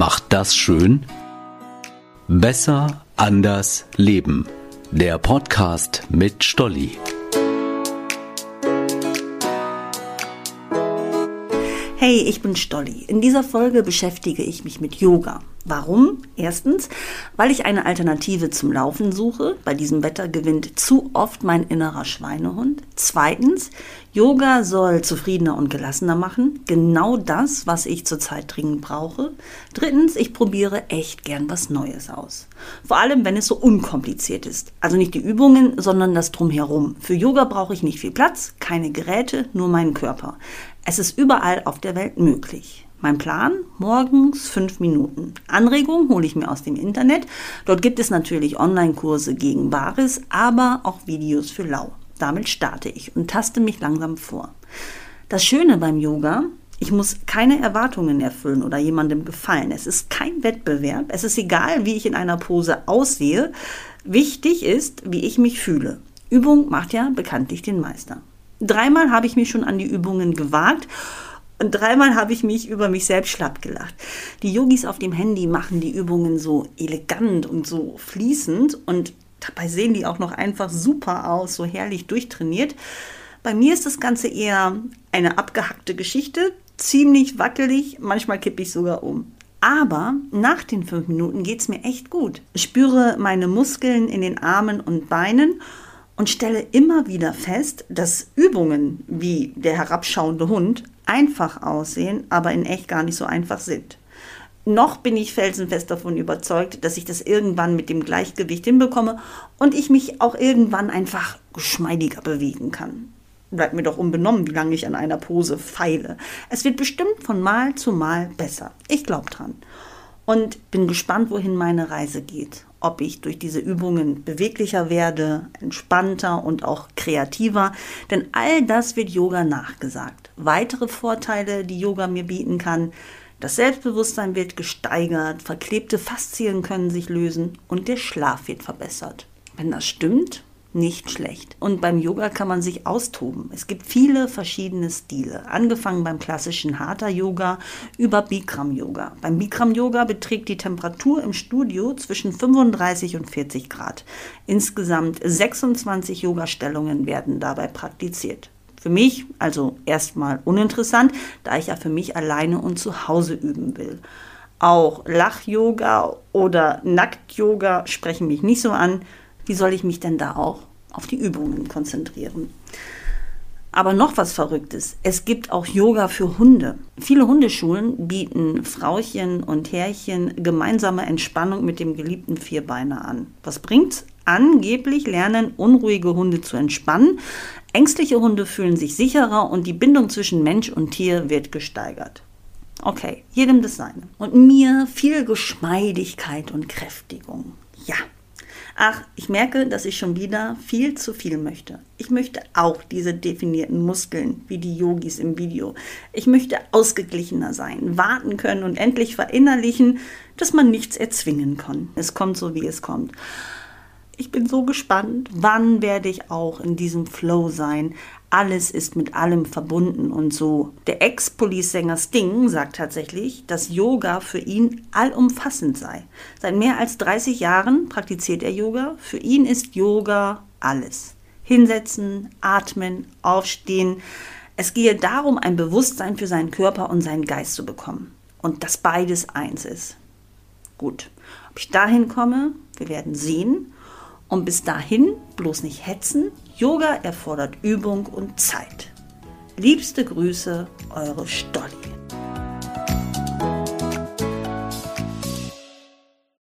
macht das schön? Besser, anders, leben. Der Podcast mit Stolli. Hey, ich bin Stolli. In dieser Folge beschäftige ich mich mit Yoga. Warum? Erstens, weil ich eine Alternative zum Laufen suche. Bei diesem Wetter gewinnt zu oft mein innerer Schweinehund. Zweitens, Yoga soll zufriedener und gelassener machen. Genau das, was ich zurzeit dringend brauche. Drittens, ich probiere echt gern was Neues aus. Vor allem, wenn es so unkompliziert ist. Also nicht die Übungen, sondern das Drumherum. Für Yoga brauche ich nicht viel Platz, keine Geräte, nur meinen Körper. Es ist überall auf der Welt möglich. Mein Plan? Morgens fünf Minuten. Anregungen hole ich mir aus dem Internet. Dort gibt es natürlich Online-Kurse gegen Bares, aber auch Videos für Lau. Damit starte ich und taste mich langsam vor. Das Schöne beim Yoga, ich muss keine Erwartungen erfüllen oder jemandem gefallen. Es ist kein Wettbewerb. Es ist egal, wie ich in einer Pose aussehe. Wichtig ist, wie ich mich fühle. Übung macht ja bekanntlich den Meister. Dreimal habe ich mich schon an die Übungen gewagt und dreimal habe ich mich über mich selbst schlapp gelacht. Die Yogis auf dem Handy machen die Übungen so elegant und so fließend und dabei sehen die auch noch einfach super aus, so herrlich durchtrainiert. Bei mir ist das Ganze eher eine abgehackte Geschichte, ziemlich wackelig, manchmal kippe ich sogar um. Aber nach den fünf Minuten geht es mir echt gut. Ich spüre meine Muskeln in den Armen und Beinen und stelle immer wieder fest, dass Übungen wie der herabschauende Hund einfach aussehen, aber in echt gar nicht so einfach sind. Noch bin ich felsenfest davon überzeugt, dass ich das irgendwann mit dem Gleichgewicht hinbekomme und ich mich auch irgendwann einfach geschmeidiger bewegen kann. Bleibt mir doch unbenommen, wie lange ich an einer Pose feile. Es wird bestimmt von Mal zu Mal besser. Ich glaube dran. Und bin gespannt, wohin meine Reise geht ob ich durch diese Übungen beweglicher werde, entspannter und auch kreativer. Denn all das wird Yoga nachgesagt. Weitere Vorteile, die Yoga mir bieten kann, das Selbstbewusstsein wird gesteigert, verklebte Faszien können sich lösen und der Schlaf wird verbessert. Wenn das stimmt, nicht schlecht. Und beim Yoga kann man sich austoben. Es gibt viele verschiedene Stile, angefangen beim klassischen Hatha Yoga über Bikram Yoga. Beim Bikram Yoga beträgt die Temperatur im Studio zwischen 35 und 40 Grad. Insgesamt 26 Yoga-Stellungen werden dabei praktiziert. Für mich also erstmal uninteressant, da ich ja für mich alleine und zu Hause üben will. Auch Lach-Yoga oder Nackt-Yoga sprechen mich nicht so an. Wie soll ich mich denn da auch auf die Übungen konzentrieren? Aber noch was Verrücktes. Es gibt auch Yoga für Hunde. Viele Hundeschulen bieten Frauchen und Herrchen gemeinsame Entspannung mit dem geliebten Vierbeiner an. Was bringt's? Angeblich lernen unruhige Hunde zu entspannen. Ängstliche Hunde fühlen sich sicherer und die Bindung zwischen Mensch und Tier wird gesteigert. Okay, jedem das seine. Und mir viel Geschmeidigkeit und Kräftigung. Ja, Ach, ich merke, dass ich schon wieder viel zu viel möchte. Ich möchte auch diese definierten Muskeln wie die Yogis im Video. Ich möchte ausgeglichener sein, warten können und endlich verinnerlichen, dass man nichts erzwingen kann. Es kommt so, wie es kommt. Ich bin so gespannt, wann werde ich auch in diesem Flow sein, alles ist mit allem verbunden und so. Der Ex-Police-Sänger Sting sagt tatsächlich, dass Yoga für ihn allumfassend sei. Seit mehr als 30 Jahren praktiziert er Yoga. Für ihn ist Yoga alles. Hinsetzen, atmen, aufstehen. Es gehe darum, ein Bewusstsein für seinen Körper und seinen Geist zu bekommen. Und dass beides eins ist. Gut, ob ich dahin komme, wir werden sehen. Und bis dahin bloß nicht hetzen. Yoga erfordert Übung und Zeit. Liebste Grüße, eure Stolli.